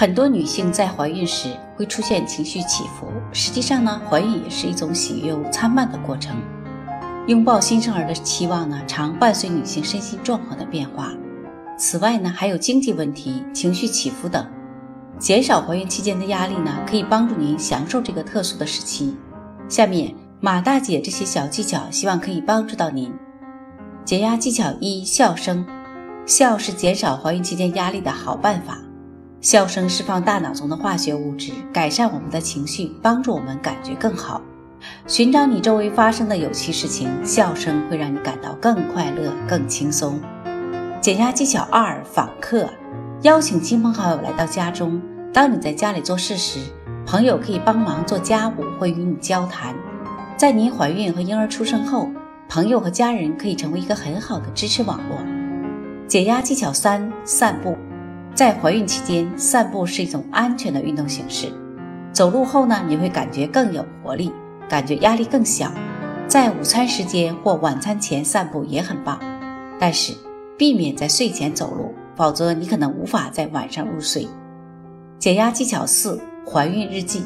很多女性在怀孕时会出现情绪起伏，实际上呢，怀孕也是一种喜忧参半的过程。拥抱新生儿的期望呢，常伴随女性身心状况的变化。此外呢，还有经济问题、情绪起伏等。减少怀孕期间的压力呢，可以帮助您享受这个特殊的时期。下面马大姐这些小技巧，希望可以帮助到您。减压技巧一：笑声。笑是减少怀孕期间压力的好办法。笑声释放大脑中的化学物质，改善我们的情绪，帮助我们感觉更好。寻找你周围发生的有趣事情，笑声会让你感到更快乐、更轻松。减压技巧二：访客。邀请亲朋好友来到家中。当你在家里做事时，朋友可以帮忙做家务或与你交谈。在您怀孕和婴儿出生后，朋友和家人可以成为一个很好的支持网络。减压技巧三：散步。在怀孕期间，散步是一种安全的运动形式。走路后呢，你会感觉更有活力，感觉压力更小。在午餐时间或晚餐前散步也很棒，但是避免在睡前走路，否则你可能无法在晚上入睡。减压技巧四：怀孕日记。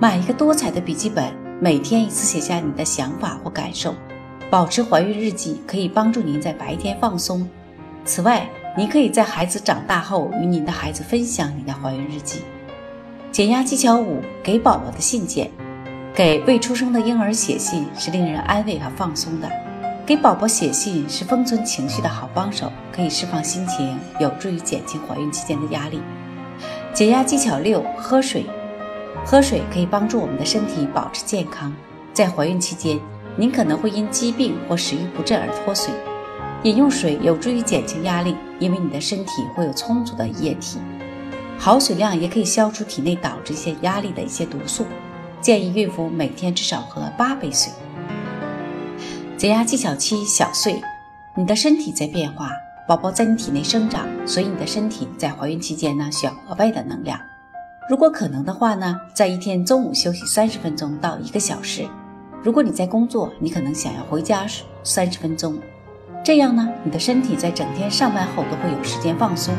买一个多彩的笔记本，每天一次写下你的想法或感受。保持怀孕日记可以帮助您在白天放松。此外，你可以在孩子长大后与您的孩子分享你的怀孕日记。减压技巧五：给宝宝的信件。给未出生的婴儿写信是令人安慰和放松的。给宝宝写信是封存情绪的好帮手，可以释放心情，有助于减轻怀孕期间的压力。减压技巧六：喝水。喝水可以帮助我们的身体保持健康。在怀孕期间，您可能会因疾病或食欲不振而脱水。饮用水有助于减轻压力，因为你的身体会有充足的液体。好水量也可以消除体内导致一些压力的一些毒素。建议孕妇每天至少喝八杯水。减压技巧七：小睡。你的身体在变化，宝宝在你体内生长，所以你的身体在怀孕期间呢需要额外的能量。如果可能的话呢，在一天中午休息三十分钟到一个小时。如果你在工作，你可能想要回家三十分钟。这样呢，你的身体在整天上班后都会有时间放松。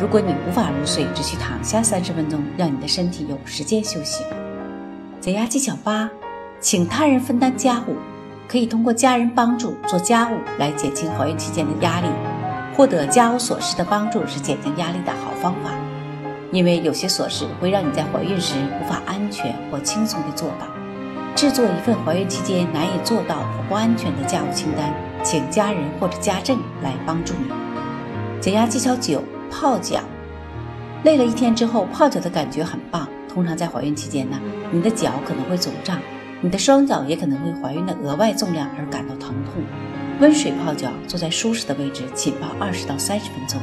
如果你无法入睡，只需躺下三十分钟，让你的身体有时间休息。减压技巧八，请他人分担家务，可以通过家人帮助做家务来减轻怀孕期间的压力。获得家务琐事的帮助是减轻压力的好方法，因为有些琐事会让你在怀孕时无法安全或轻松地做到。制作一份怀孕期间难以做到或不安全的家务清单。请家人或者家政来帮助你。减压技巧九：泡脚。累了一天之后，泡脚的感觉很棒。通常在怀孕期间呢，你的脚可能会肿胀，你的双脚也可能为怀孕的额外重量而感到疼痛。温水泡脚，坐在舒适的位置，浸泡二十到三十分钟。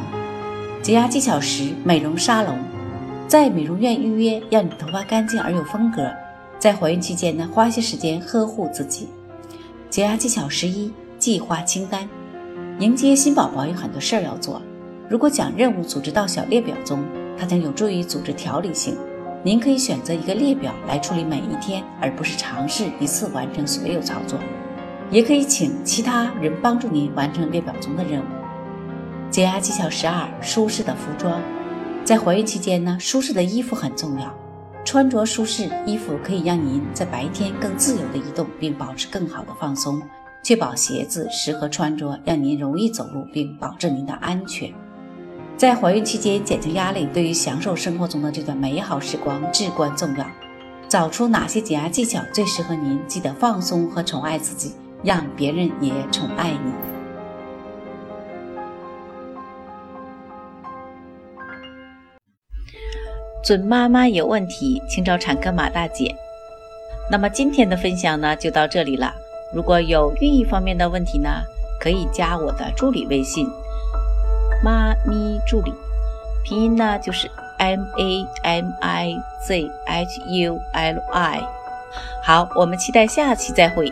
解压技巧十：美容沙龙。在美容院预约，让你头发干净而有风格。在怀孕期间呢，花些时间呵护自己。解压技巧十一。计划清单，迎接新宝宝有很多事儿要做。如果将任务组织到小列表中，它将有助于组织条理性。您可以选择一个列表来处理每一天，而不是尝试一次完成所有操作。也可以请其他人帮助您完成列表中的任务。减压技巧十二：舒适的服装。在怀孕期间呢，舒适的衣服很重要。穿着舒适衣服可以让您在白天更自由地移动，并保持更好的放松。确保鞋子适合穿着，让您容易走路，并保证您的安全。在怀孕期间减轻压力，对于享受生活中的这段美好时光至关重要。找出哪些减压技巧最适合您，记得放松和宠爱自己，让别人也宠爱你。准妈妈有问题，请找产科马大姐。那么今天的分享呢，就到这里了。如果有孕育方面的问题呢，可以加我的助理微信“妈咪助理”，拼音呢就是 M A M I Z H U L I。好，我们期待下期再会。